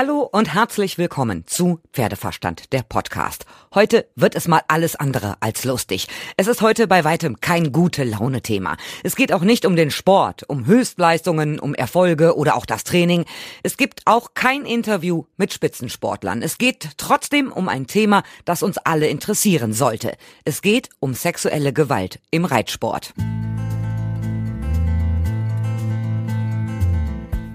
Hallo und herzlich willkommen zu Pferdeverstand, der Podcast. Heute wird es mal alles andere als lustig. Es ist heute bei weitem kein gute Laune-Thema. Es geht auch nicht um den Sport, um Höchstleistungen, um Erfolge oder auch das Training. Es gibt auch kein Interview mit Spitzensportlern. Es geht trotzdem um ein Thema, das uns alle interessieren sollte. Es geht um sexuelle Gewalt im Reitsport.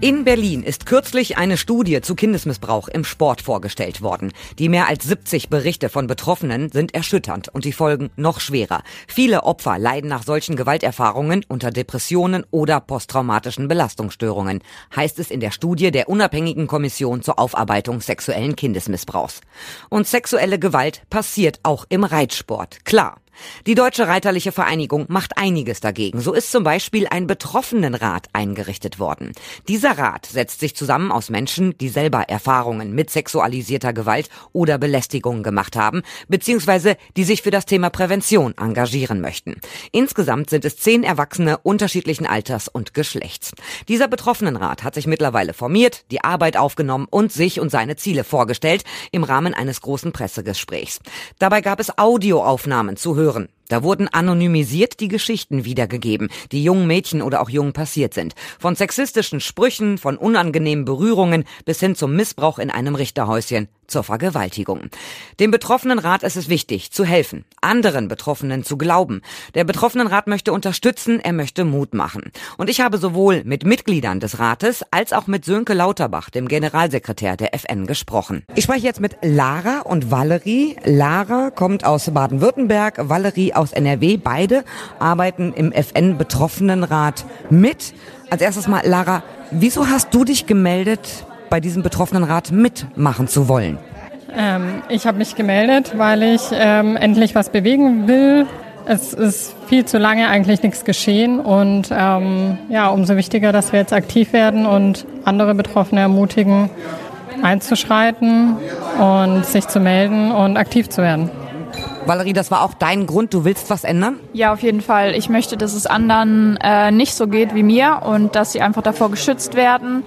In Berlin ist kürzlich eine Studie zu Kindesmissbrauch im Sport vorgestellt worden. Die mehr als 70 Berichte von Betroffenen sind erschütternd und die Folgen noch schwerer. Viele Opfer leiden nach solchen Gewalterfahrungen unter Depressionen oder posttraumatischen Belastungsstörungen, heißt es in der Studie der unabhängigen Kommission zur Aufarbeitung sexuellen Kindesmissbrauchs. Und sexuelle Gewalt passiert auch im Reitsport. Klar. Die Deutsche Reiterliche Vereinigung macht einiges dagegen. So ist zum Beispiel ein Betroffenenrat eingerichtet worden. Dieser Rat setzt sich zusammen aus Menschen, die selber Erfahrungen mit sexualisierter Gewalt oder Belästigung gemacht haben, beziehungsweise die sich für das Thema Prävention engagieren möchten. Insgesamt sind es zehn Erwachsene unterschiedlichen Alters und Geschlechts. Dieser Betroffenenrat hat sich mittlerweile formiert, die Arbeit aufgenommen und sich und seine Ziele vorgestellt im Rahmen eines großen Pressegesprächs. Dabei gab es Audioaufnahmen zu hören hören. Da wurden anonymisiert die Geschichten wiedergegeben, die jungen Mädchen oder auch Jungen passiert sind. Von sexistischen Sprüchen, von unangenehmen Berührungen bis hin zum Missbrauch in einem Richterhäuschen zur Vergewaltigung. Dem Betroffenenrat ist es wichtig, zu helfen, anderen Betroffenen zu glauben. Der Betroffenenrat möchte unterstützen, er möchte Mut machen. Und ich habe sowohl mit Mitgliedern des Rates als auch mit Sönke Lauterbach, dem Generalsekretär der FN, gesprochen. Ich spreche jetzt mit Lara und Valerie. Lara kommt aus Baden-Württemberg, Valerie aus NRW. Beide arbeiten im FN-Betroffenenrat mit. Als erstes mal, Lara, wieso hast du dich gemeldet bei diesem Betroffenenrat mitmachen zu wollen? Ähm, ich habe mich gemeldet, weil ich ähm, endlich was bewegen will. Es ist viel zu lange eigentlich nichts geschehen und ähm, ja, umso wichtiger, dass wir jetzt aktiv werden und andere Betroffene ermutigen, einzuschreiten und sich zu melden und aktiv zu werden. Valerie, das war auch dein Grund, du willst was ändern? Ja, auf jeden Fall. Ich möchte, dass es anderen äh, nicht so geht wie mir und dass sie einfach davor geschützt werden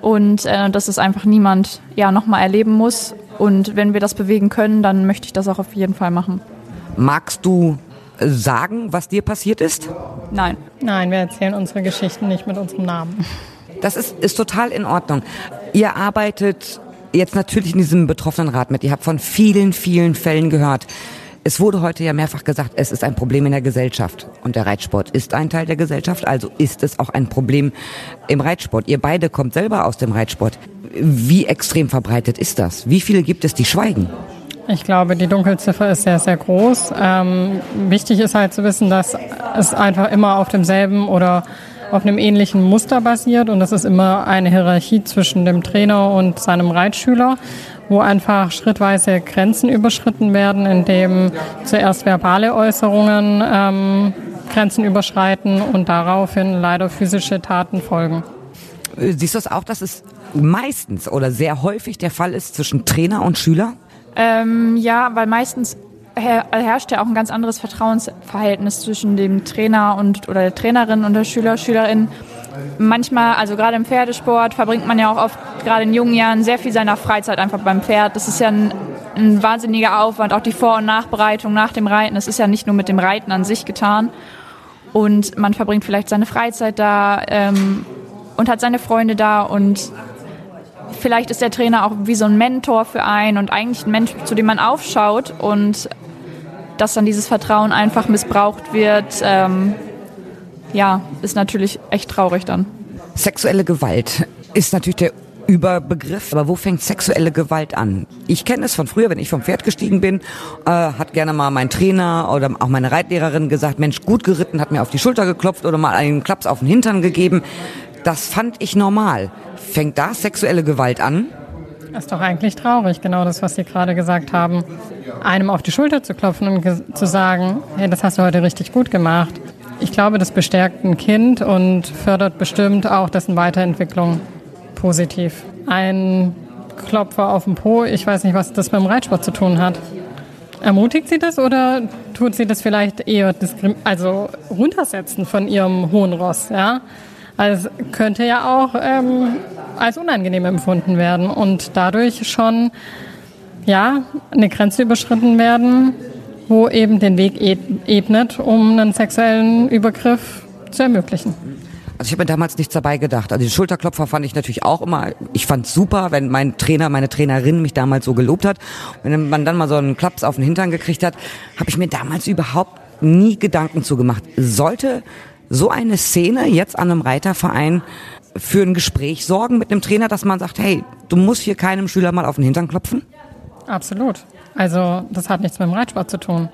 und äh, dass es einfach niemand ja nochmal erleben muss. Und wenn wir das bewegen können, dann möchte ich das auch auf jeden Fall machen. Magst du sagen, was dir passiert ist? Nein. Nein, wir erzählen unsere Geschichten nicht mit unserem Namen. Das ist, ist total in Ordnung. Ihr arbeitet jetzt natürlich in diesem Betroffenenrat mit. Ihr habt von vielen, vielen Fällen gehört. Es wurde heute ja mehrfach gesagt, es ist ein Problem in der Gesellschaft. Und der Reitsport ist ein Teil der Gesellschaft, also ist es auch ein Problem im Reitsport. Ihr beide kommt selber aus dem Reitsport. Wie extrem verbreitet ist das? Wie viele gibt es, die schweigen? Ich glaube, die Dunkelziffer ist sehr, sehr groß. Ähm, wichtig ist halt zu wissen, dass es einfach immer auf demselben oder auf einem ähnlichen Muster basiert und das ist immer eine Hierarchie zwischen dem Trainer und seinem Reitschüler wo einfach schrittweise Grenzen überschritten werden, indem zuerst verbale Äußerungen ähm, Grenzen überschreiten und daraufhin leider physische Taten folgen. Siehst du es auch, dass es meistens oder sehr häufig der Fall ist zwischen Trainer und Schüler? Ähm, ja, weil meistens herrscht ja auch ein ganz anderes Vertrauensverhältnis zwischen dem Trainer und oder der Trainerin und der Schüler, Schülerin manchmal, also gerade im Pferdesport, verbringt man ja auch oft, gerade in jungen Jahren, sehr viel seiner Freizeit einfach beim Pferd. Das ist ja ein, ein wahnsinniger Aufwand, auch die Vor- und Nachbereitung nach dem Reiten. Es ist ja nicht nur mit dem Reiten an sich getan. Und man verbringt vielleicht seine Freizeit da ähm, und hat seine Freunde da und vielleicht ist der Trainer auch wie so ein Mentor für einen und eigentlich ein Mensch, zu dem man aufschaut und dass dann dieses Vertrauen einfach missbraucht wird, ähm, ja, ist natürlich echt traurig dann. Sexuelle Gewalt ist natürlich der Überbegriff. Aber wo fängt sexuelle Gewalt an? Ich kenne es von früher, wenn ich vom Pferd gestiegen bin, äh, hat gerne mal mein Trainer oder auch meine Reitlehrerin gesagt, Mensch, gut geritten, hat mir auf die Schulter geklopft oder mal einen Klaps auf den Hintern gegeben. Das fand ich normal. Fängt da sexuelle Gewalt an? Das ist doch eigentlich traurig, genau das, was Sie gerade gesagt haben. Einem auf die Schulter zu klopfen und zu sagen, hey, das hast du heute richtig gut gemacht. Ich glaube, das bestärkt ein Kind und fördert bestimmt auch dessen Weiterentwicklung positiv. Ein Klopfer auf dem Po, ich weiß nicht, was das mit dem Reitsport zu tun hat. Ermutigt sie das oder tut sie das vielleicht eher also runtersetzen von ihrem hohen Ross? Ja? Also könnte ja auch ähm, als unangenehm empfunden werden und dadurch schon ja eine Grenze überschritten werden, wo eben den Weg ebnet, um einen sexuellen Übergriff zu ermöglichen. Also ich habe mir damals nichts dabei gedacht. Also die Schulterklopfer fand ich natürlich auch immer, ich fand super, wenn mein Trainer, meine Trainerin mich damals so gelobt hat. Wenn man dann mal so einen Klaps auf den Hintern gekriegt hat, habe ich mir damals überhaupt nie Gedanken zugemacht. Sollte so eine Szene jetzt an einem Reiterverein für ein Gespräch sorgen mit einem Trainer, dass man sagt, hey, du musst hier keinem Schüler mal auf den Hintern klopfen? Absolut. Also das hat nichts mit dem Reitsport zu tun.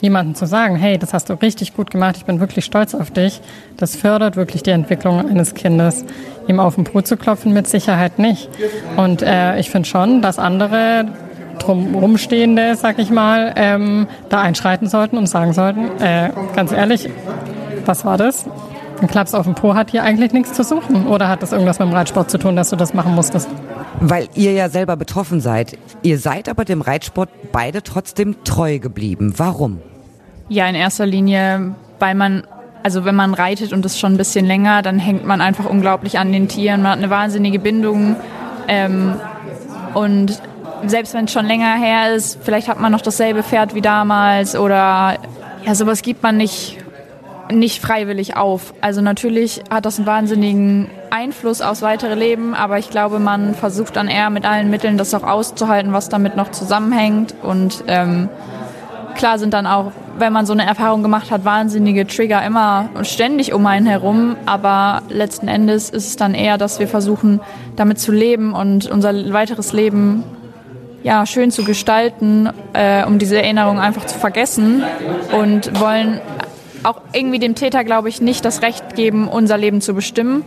Jemanden zu sagen, hey, das hast du richtig gut gemacht, ich bin wirklich stolz auf dich, das fördert wirklich die Entwicklung eines Kindes. Ihm auf den Po zu klopfen, mit Sicherheit nicht. Und äh, ich finde schon, dass andere drumherumstehende, sag ich mal, ähm, da einschreiten sollten und sagen sollten, äh, ganz ehrlich, was war das? Ein Klaps auf dem Po hat hier eigentlich nichts zu suchen. Oder hat das irgendwas mit dem Reitsport zu tun, dass du das machen musstest? Weil ihr ja selber betroffen seid. Ihr seid aber dem Reitsport beide trotzdem treu geblieben. Warum? Ja, in erster Linie, weil man, also wenn man reitet und das schon ein bisschen länger, dann hängt man einfach unglaublich an den Tieren. Man hat eine wahnsinnige Bindung. Ähm, und selbst wenn es schon länger her ist, vielleicht hat man noch dasselbe Pferd wie damals oder ja, sowas gibt man nicht nicht freiwillig auf. Also natürlich hat das einen wahnsinnigen Einfluss aufs weitere Leben, aber ich glaube, man versucht dann eher mit allen Mitteln das auch auszuhalten, was damit noch zusammenhängt. Und ähm, klar sind dann auch, wenn man so eine Erfahrung gemacht hat, wahnsinnige Trigger immer und ständig um einen herum. Aber letzten Endes ist es dann eher, dass wir versuchen, damit zu leben und unser weiteres Leben ja, schön zu gestalten, äh, um diese Erinnerung einfach zu vergessen und wollen auch irgendwie dem Täter, glaube ich, nicht das Recht geben, unser Leben zu bestimmen,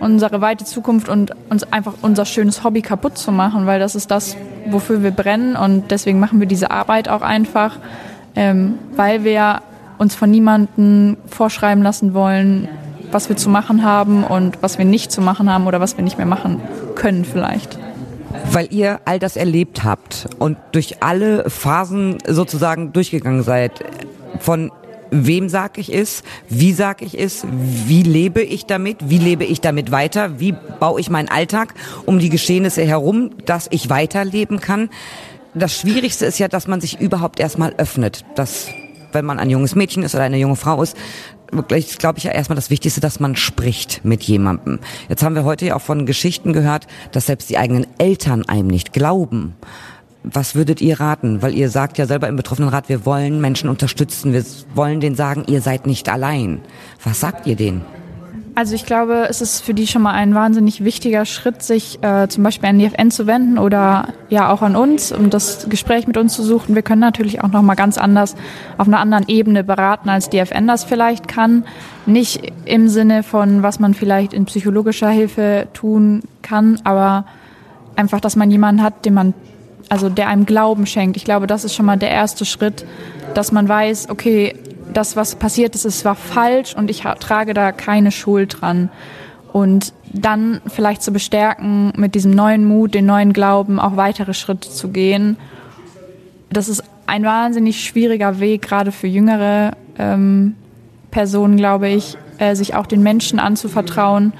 unsere weite Zukunft und uns einfach unser schönes Hobby kaputt zu machen, weil das ist das, wofür wir brennen und deswegen machen wir diese Arbeit auch einfach, ähm, weil wir uns von niemandem vorschreiben lassen wollen, was wir zu machen haben und was wir nicht zu machen haben oder was wir nicht mehr machen können vielleicht weil ihr all das erlebt habt und durch alle Phasen sozusagen durchgegangen seid. Von wem sag ich es, wie sag ich es, wie lebe ich damit, wie lebe ich damit weiter, wie baue ich meinen Alltag um die Geschehnisse herum, dass ich weiterleben kann. Das Schwierigste ist ja, dass man sich überhaupt erstmal öffnet, dass wenn man ein junges Mädchen ist oder eine junge Frau ist, wirklich, glaube ich, ja erstmal das Wichtigste, dass man spricht mit jemandem. Jetzt haben wir heute ja auch von Geschichten gehört, dass selbst die eigenen Eltern einem nicht glauben. Was würdet ihr raten? Weil ihr sagt ja selber im Betroffenenrat, wir wollen Menschen unterstützen, wir wollen denen sagen, ihr seid nicht allein. Was sagt ihr denen? Also ich glaube, es ist für die schon mal ein wahnsinnig wichtiger Schritt, sich äh, zum Beispiel an die FN zu wenden oder ja auch an uns, um das Gespräch mit uns zu suchen. Wir können natürlich auch noch mal ganz anders auf einer anderen Ebene beraten, als die FN das vielleicht kann. Nicht im Sinne von, was man vielleicht in psychologischer Hilfe tun kann, aber einfach, dass man jemanden hat, den man also der einem Glauben schenkt. Ich glaube, das ist schon mal der erste Schritt, dass man weiß, okay, das, was passiert ist, es war falsch und ich trage da keine Schuld dran. Und dann vielleicht zu bestärken, mit diesem neuen Mut, den neuen Glauben auch weitere Schritte zu gehen. Das ist ein wahnsinnig schwieriger Weg, gerade für jüngere ähm, Personen, glaube ich, äh, sich auch den Menschen anzuvertrauen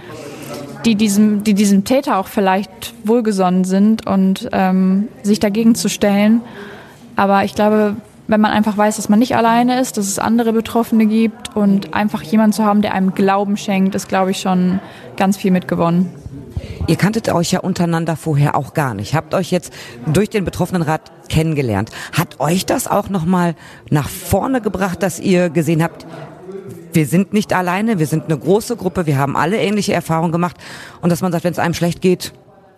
die diesem, die diesem Täter auch vielleicht wohlgesonnen sind und ähm, sich dagegen zu stellen. Aber ich glaube, wenn man einfach weiß, dass man nicht alleine ist, dass es andere Betroffene gibt und einfach jemanden zu haben, der einem Glauben schenkt, ist, glaube ich, schon ganz viel mitgewonnen. Ihr kanntet euch ja untereinander vorher auch gar nicht. Habt euch jetzt durch den Betroffenenrat kennengelernt. Hat euch das auch nochmal nach vorne gebracht, dass ihr gesehen habt, wir sind nicht alleine, wir sind eine große Gruppe, wir haben alle ähnliche Erfahrungen gemacht und dass man sagt, wenn es einem schlecht geht,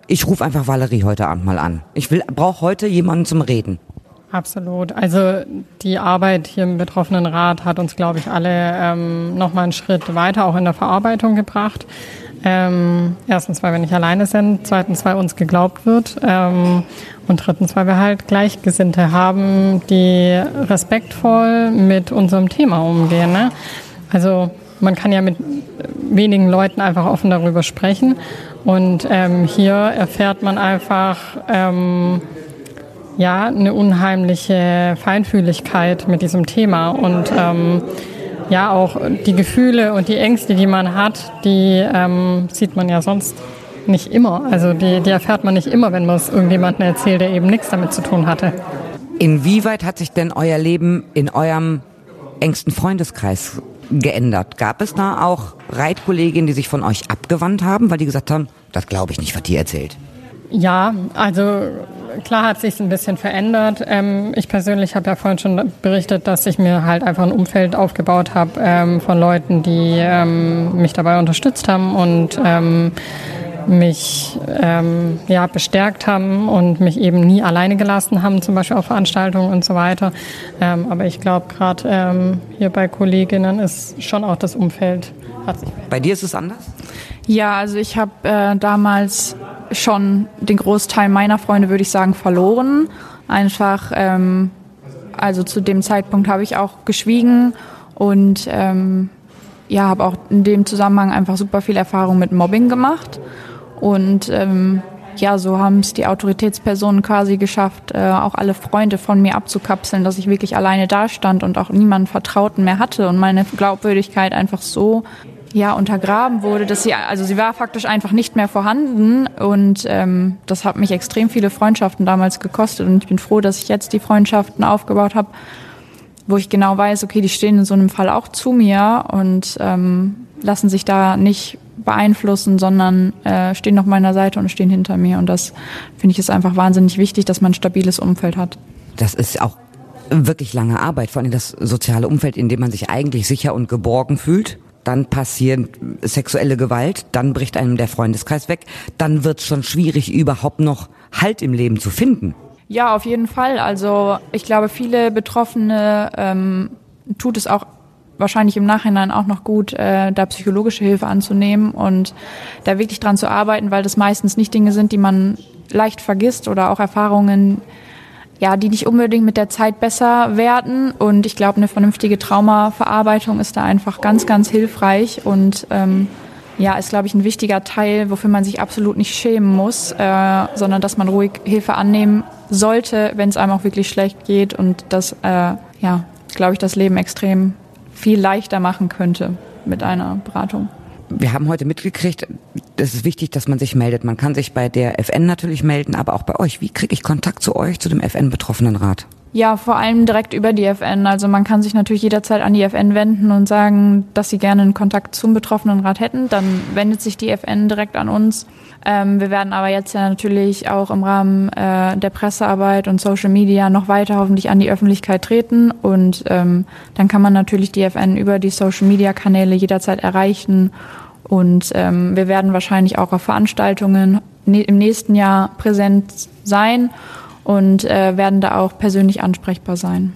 ich rufe einfach Valerie heute Abend mal an. Ich will brauche heute jemanden zum Reden. Absolut. Also die Arbeit hier im Betroffenenrat hat uns, glaube ich, alle ähm, noch mal einen Schritt weiter auch in der Verarbeitung gebracht. Ähm, erstens, weil wir nicht alleine sind, zweitens, weil uns geglaubt wird ähm, und drittens, weil wir halt Gleichgesinnte haben, die respektvoll mit unserem Thema umgehen. Ne? Also man kann ja mit wenigen Leuten einfach offen darüber sprechen. Und ähm, hier erfährt man einfach ähm, ja eine unheimliche Feinfühligkeit mit diesem Thema und ähm, ja auch die Gefühle und die Ängste, die man hat, die ähm, sieht man ja sonst nicht immer. Also die, die erfährt man nicht immer, wenn man es irgendjemandem erzählt, der eben nichts damit zu tun hatte. Inwieweit hat sich denn euer Leben in eurem engsten Freundeskreis geändert? Gab es da auch Reitkolleginnen, die sich von euch abgewandt haben, weil die gesagt haben, das glaube ich nicht, was die erzählt? Ja, also klar hat sich ein bisschen verändert. Ähm, ich persönlich habe ja vorhin schon berichtet, dass ich mir halt einfach ein Umfeld aufgebaut habe ähm, von Leuten, die ähm, mich dabei unterstützt haben und ähm, mich ähm, ja, bestärkt haben und mich eben nie alleine gelassen haben, zum Beispiel auf Veranstaltungen und so weiter. Ähm, aber ich glaube, gerade ähm, hier bei Kolleginnen ist schon auch das Umfeld. Hat sich bei dir ist es anders? Ja, also ich habe äh, damals schon den Großteil meiner Freunde, würde ich sagen, verloren. Einfach, ähm, also zu dem Zeitpunkt habe ich auch geschwiegen und ähm, ja, habe auch in dem Zusammenhang einfach super viel Erfahrung mit Mobbing gemacht. Und ähm, ja, so haben es die Autoritätspersonen quasi geschafft, äh, auch alle Freunde von mir abzukapseln, dass ich wirklich alleine dastand und auch niemand Vertrauten mehr hatte und meine Glaubwürdigkeit einfach so ja untergraben wurde, dass sie also sie war faktisch einfach nicht mehr vorhanden. Und ähm, das hat mich extrem viele Freundschaften damals gekostet. Und ich bin froh, dass ich jetzt die Freundschaften aufgebaut habe, wo ich genau weiß, okay, die stehen in so einem Fall auch zu mir. Und ähm, lassen sich da nicht beeinflussen, sondern äh, stehen auf meiner Seite und stehen hinter mir. Und das finde ich ist einfach wahnsinnig wichtig, dass man ein stabiles Umfeld hat. Das ist auch wirklich lange Arbeit, vor allem das soziale Umfeld, in dem man sich eigentlich sicher und geborgen fühlt. Dann passiert sexuelle Gewalt, dann bricht einem der Freundeskreis weg, dann wird es schon schwierig, überhaupt noch Halt im Leben zu finden. Ja, auf jeden Fall. Also ich glaube, viele Betroffene ähm, tut es auch wahrscheinlich im Nachhinein auch noch gut, äh, da psychologische Hilfe anzunehmen und da wirklich dran zu arbeiten, weil das meistens nicht Dinge sind, die man leicht vergisst oder auch Erfahrungen, ja, die nicht unbedingt mit der Zeit besser werden. Und ich glaube, eine vernünftige Traumaverarbeitung ist da einfach ganz, ganz hilfreich und ähm, ja, ist, glaube ich, ein wichtiger Teil, wofür man sich absolut nicht schämen muss, äh, sondern dass man ruhig Hilfe annehmen sollte, wenn es einem auch wirklich schlecht geht und das, äh, ja, glaube ich, das Leben extrem viel leichter machen könnte mit einer Beratung. Wir haben heute mitgekriegt, es ist wichtig, dass man sich meldet. Man kann sich bei der FN natürlich melden, aber auch bei euch. Wie kriege ich Kontakt zu euch, zu dem FN-Betroffenenrat? Ja, vor allem direkt über die FN. Also man kann sich natürlich jederzeit an die FN wenden und sagen, dass sie gerne einen Kontakt zum Betroffenenrat hätten. Dann wendet sich die FN direkt an uns. Ähm, wir werden aber jetzt ja natürlich auch im Rahmen äh, der Pressearbeit und Social Media noch weiter hoffentlich an die Öffentlichkeit treten. Und ähm, dann kann man natürlich die FN über die Social Media Kanäle jederzeit erreichen. Und ähm, wir werden wahrscheinlich auch auf Veranstaltungen ne im nächsten Jahr präsent sein und äh, werden da auch persönlich ansprechbar sein.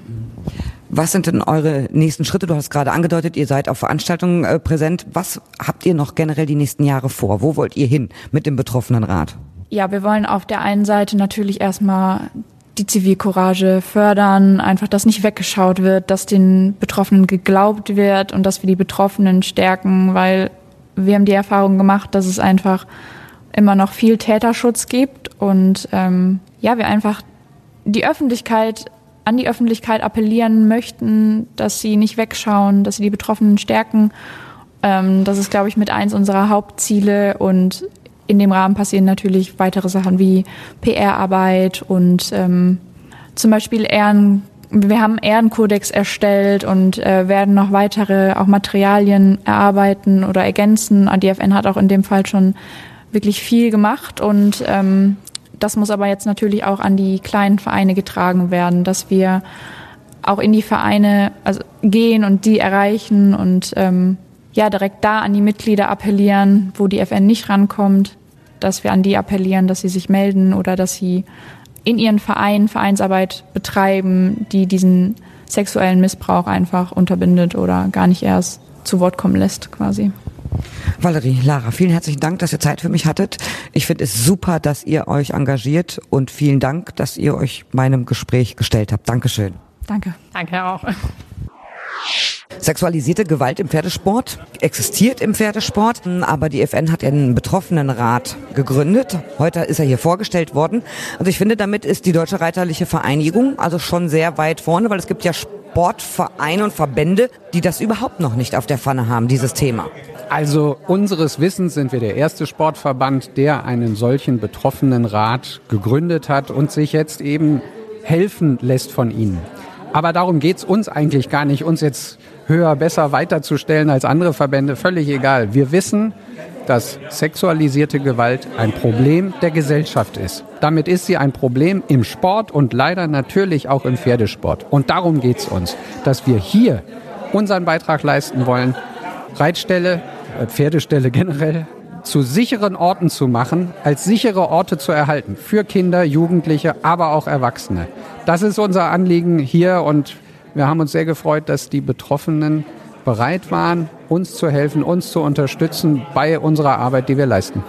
Was sind denn eure nächsten Schritte? Du hast gerade angedeutet, ihr seid auf Veranstaltungen äh, präsent. Was habt ihr noch generell die nächsten Jahre vor? Wo wollt ihr hin mit dem betroffenen Rat? Ja, wir wollen auf der einen Seite natürlich erstmal die Zivilcourage fördern, einfach, dass nicht weggeschaut wird, dass den Betroffenen geglaubt wird und dass wir die Betroffenen stärken, weil wir haben die Erfahrung gemacht, dass es einfach immer noch viel Täterschutz gibt und ähm, ja, wir einfach die Öffentlichkeit an die Öffentlichkeit appellieren möchten, dass sie nicht wegschauen, dass sie die Betroffenen stärken. Ähm, das ist, glaube ich, mit eins unserer Hauptziele und in dem Rahmen passieren natürlich weitere Sachen wie PR-Arbeit und ähm, zum Beispiel Ehren. Wir haben Ehrenkodex erstellt und äh, werden noch weitere auch Materialien erarbeiten oder ergänzen. ADFN hat auch in dem Fall schon wirklich viel gemacht und ähm, das muss aber jetzt natürlich auch an die kleinen Vereine getragen werden, dass wir auch in die Vereine also gehen und die erreichen und ähm, ja direkt da an die Mitglieder appellieren, wo die FN nicht rankommt, dass wir an die appellieren, dass sie sich melden oder dass sie in ihren Vereinen Vereinsarbeit betreiben, die diesen sexuellen Missbrauch einfach unterbindet oder gar nicht erst zu Wort kommen lässt quasi. Valerie, Lara, vielen herzlichen Dank, dass ihr Zeit für mich hattet. Ich finde es super, dass ihr euch engagiert und vielen Dank, dass ihr euch meinem Gespräch gestellt habt. Dankeschön. Danke. Danke auch. Sexualisierte Gewalt im Pferdesport existiert im Pferdesport, aber die FN hat einen Betroffenenrat gegründet. Heute ist er hier vorgestellt worden. Also ich finde, damit ist die Deutsche Reiterliche Vereinigung also schon sehr weit vorne, weil es gibt ja Sportvereine und Verbände, die das überhaupt noch nicht auf der Pfanne haben, dieses Thema. Also unseres Wissens sind wir der erste Sportverband, der einen solchen betroffenen Rat gegründet hat und sich jetzt eben helfen lässt von ihnen. Aber darum geht's uns eigentlich gar nicht, uns jetzt höher, besser weiterzustellen als andere Verbände, völlig egal. Wir wissen, dass sexualisierte Gewalt ein Problem der Gesellschaft ist. Damit ist sie ein Problem im Sport und leider natürlich auch im Pferdesport. Und darum geht's uns, dass wir hier unseren Beitrag leisten wollen, Reitställe, äh, Pferdeställe generell zu sicheren Orten zu machen, als sichere Orte zu erhalten. Für Kinder, Jugendliche, aber auch Erwachsene. Das ist unser Anliegen hier und wir haben uns sehr gefreut, dass die Betroffenen bereit waren, uns zu helfen, uns zu unterstützen bei unserer Arbeit, die wir leisten.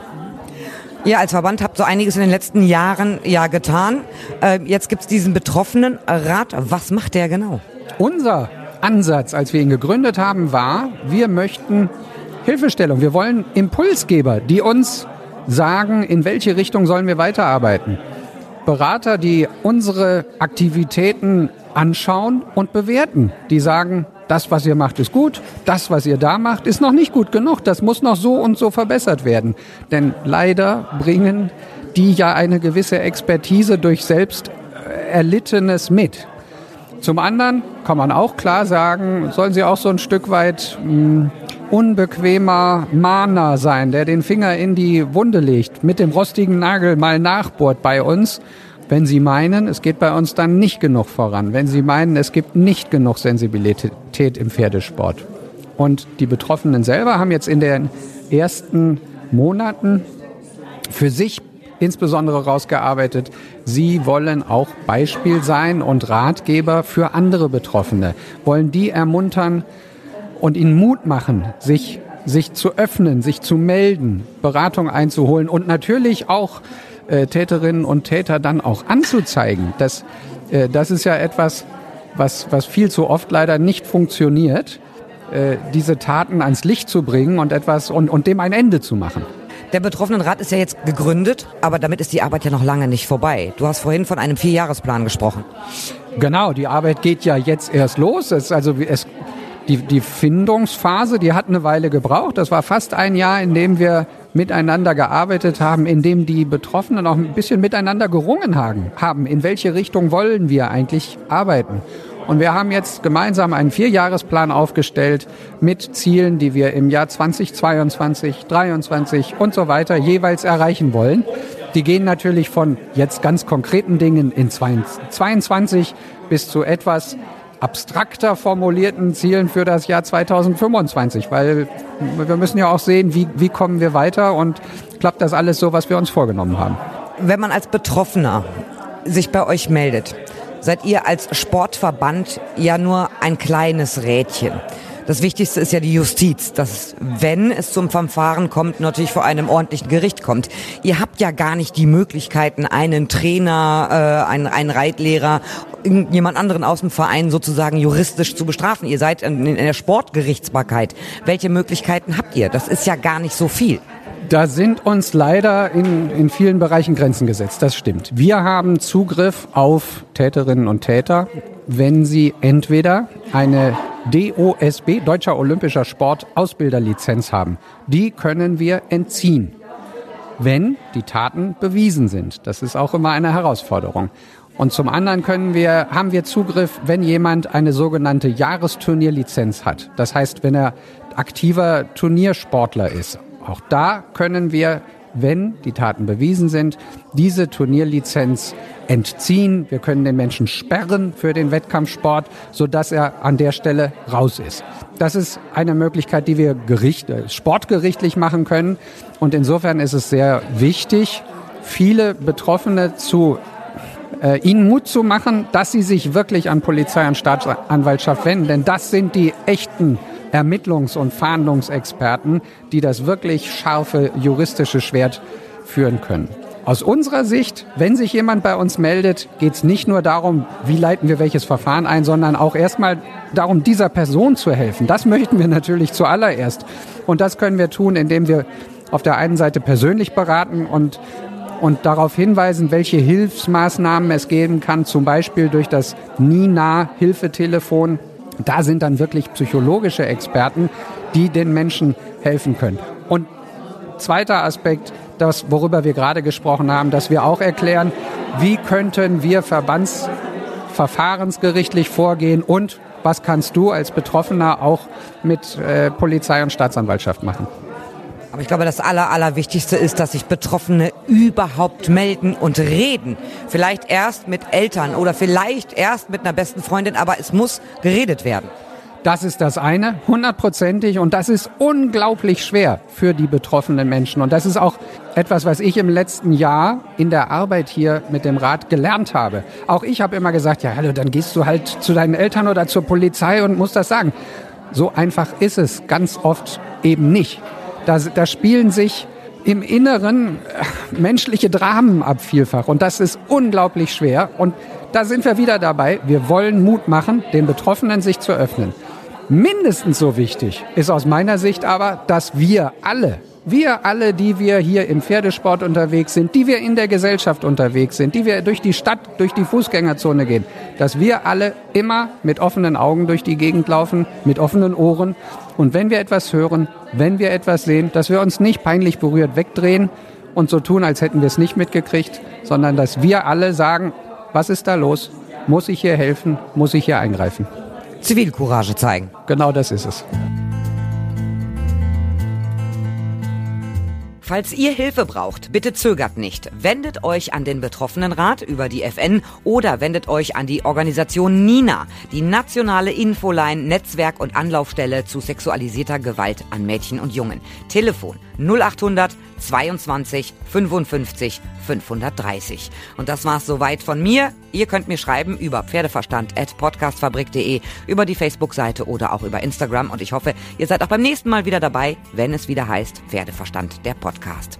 Ihr als Verband habt so einiges in den letzten Jahren ja getan. Äh, jetzt gibt es diesen Betroffenenrat. Was macht der genau? Unser Ansatz, als wir ihn gegründet haben, war, wir möchten Hilfestellung. Wir wollen Impulsgeber, die uns sagen, in welche Richtung sollen wir weiterarbeiten. Berater, die unsere Aktivitäten anschauen und bewerten. Die sagen, das, was ihr macht, ist gut, das, was ihr da macht, ist noch nicht gut genug, das muss noch so und so verbessert werden. Denn leider bringen die ja eine gewisse Expertise durch selbst Erlittenes mit. Zum anderen kann man auch klar sagen, sollen sie auch so ein Stück weit mh, hm, unbequemer Mahner sein, der den Finger in die Wunde legt, mit dem rostigen Nagel mal nachbohrt bei uns, wenn Sie meinen, es geht bei uns dann nicht genug voran, wenn Sie meinen, es gibt nicht genug Sensibilität im Pferdesport. Und die Betroffenen selber haben jetzt in den ersten Monaten für sich insbesondere rausgearbeitet, sie wollen auch Beispiel sein und Ratgeber für andere Betroffene, wollen die ermuntern und ihnen Mut machen, sich, sich zu öffnen, sich zu melden, Beratung einzuholen und natürlich auch äh, Täterinnen und Täter dann auch anzuzeigen. Das, äh, das ist ja etwas, was, was viel zu oft leider nicht funktioniert, äh, diese Taten ans Licht zu bringen und etwas und, und dem ein Ende zu machen. Der Betroffenenrat ist ja jetzt gegründet, aber damit ist die Arbeit ja noch lange nicht vorbei. Du hast vorhin von einem Vierjahresplan gesprochen. Genau, die Arbeit geht ja jetzt erst los. Es, also es, die, die Findungsphase, die hat eine Weile gebraucht. Das war fast ein Jahr, in dem wir miteinander gearbeitet haben, in dem die Betroffenen auch ein bisschen miteinander gerungen haben. In welche Richtung wollen wir eigentlich arbeiten? Und wir haben jetzt gemeinsam einen Vierjahresplan aufgestellt mit Zielen, die wir im Jahr 2022, 2023 und so weiter jeweils erreichen wollen. Die gehen natürlich von jetzt ganz konkreten Dingen in 2022 bis zu etwas abstrakter formulierten Zielen für das Jahr 2025, weil wir müssen ja auch sehen, wie, wie kommen wir weiter und klappt das alles so, was wir uns vorgenommen haben. Wenn man als Betroffener sich bei euch meldet, seid ihr als Sportverband ja nur ein kleines Rädchen. Das Wichtigste ist ja die Justiz, dass wenn es zum Verfahren kommt, natürlich vor einem ordentlichen Gericht kommt. Ihr habt ja gar nicht die Möglichkeiten, einen Trainer, äh, einen, einen Reitlehrer, jemand anderen aus dem Verein sozusagen juristisch zu bestrafen. Ihr seid in, in der Sportgerichtsbarkeit. Welche Möglichkeiten habt ihr? Das ist ja gar nicht so viel. Da sind uns leider in, in vielen Bereichen Grenzen gesetzt, das stimmt. Wir haben Zugriff auf Täterinnen und Täter, wenn sie entweder eine DOSB, Deutscher Olympischer Sport Ausbilderlizenz haben. Die können wir entziehen, wenn die Taten bewiesen sind. Das ist auch immer eine Herausforderung. Und zum anderen können wir, haben wir Zugriff, wenn jemand eine sogenannte Jahresturnierlizenz hat. Das heißt, wenn er aktiver Turniersportler ist, auch da können wir, wenn die Taten bewiesen sind, diese Turnierlizenz entziehen. Wir können den Menschen sperren für den Wettkampfsport, sodass er an der Stelle raus ist. Das ist eine Möglichkeit, die wir gericht, äh, sportgerichtlich machen können. Und insofern ist es sehr wichtig, viele Betroffene zu äh, ihnen Mut zu machen, dass sie sich wirklich an Polizei und Staatsanwaltschaft wenden. Denn das sind die echten Ermittlungs- und Fahndungsexperten, die das wirklich scharfe juristische Schwert führen können. Aus unserer Sicht, wenn sich jemand bei uns meldet, geht es nicht nur darum, wie leiten wir welches Verfahren ein, sondern auch erstmal darum, dieser Person zu helfen. Das möchten wir natürlich zuallererst. Und das können wir tun, indem wir auf der einen Seite persönlich beraten und, und darauf hinweisen, welche Hilfsmaßnahmen es geben kann, zum Beispiel durch das NINA-Hilfetelefon Da sind dann wirklich psychologische Experten, die den Menschen helfen können. Und zweiter Aspekt, das, worüber wir gerade gesprochen haben, dass wir auch erklären, wie könnten wir verbandsverfahrensgerichtlich vorgehen und was kannst du als Betroffener auch mit äh, Polizei und Staatsanwaltschaft machen. Aber ich glaube, das Aller, Allerwichtigste ist, dass sich Betroffene überhaupt melden und reden. Vielleicht erst mit Eltern oder vielleicht erst mit einer besten Freundin, aber es muss geredet werden. Das ist das eine, hundertprozentig. Und das ist unglaublich schwer für die betroffenen Menschen. Und das ist auch etwas, was ich im letzten Jahr in der Arbeit hier mit dem Rat gelernt habe. Auch ich habe immer gesagt, ja, hallo, dann gehst du halt zu deinen Eltern oder zur Polizei und musst das sagen. So einfach ist es ganz oft eben nicht. Da, da spielen sich im Inneren äh, menschliche Dramen ab vielfach. Und das ist unglaublich schwer. Und da sind wir wieder dabei. Wir wollen Mut machen, den Betroffenen sich zu öffnen. Mindestens so wichtig ist aus meiner Sicht aber, dass wir alle, wir alle, die wir hier im Pferdesport unterwegs sind, die wir in der Gesellschaft unterwegs sind, die wir durch die Stadt, durch die Fußgängerzone gehen, dass wir alle immer mit offenen Augen durch die Gegend laufen, mit offenen Ohren. Und wenn wir etwas hören, wenn wir etwas sehen, dass wir uns nicht peinlich berührt wegdrehen und so tun, als hätten wir es nicht mitgekriegt, sondern dass wir alle sagen, was ist da los? Muss ich hier helfen? Muss ich hier eingreifen? Zivilcourage zeigen. Genau das ist es. Falls ihr Hilfe braucht, bitte zögert nicht. Wendet euch an den Betroffenenrat über die FN oder wendet euch an die Organisation NINA, die nationale Infoline, Netzwerk und Anlaufstelle zu sexualisierter Gewalt an Mädchen und Jungen. Telefon 0800 22 55 530. Und das war's soweit von mir. Ihr könnt mir schreiben über pferdeverstand.podcastfabrik.de, über die Facebook-Seite oder auch über Instagram. Und ich hoffe, ihr seid auch beim nächsten Mal wieder dabei, wenn es wieder heißt Pferdeverstand, der Podcast.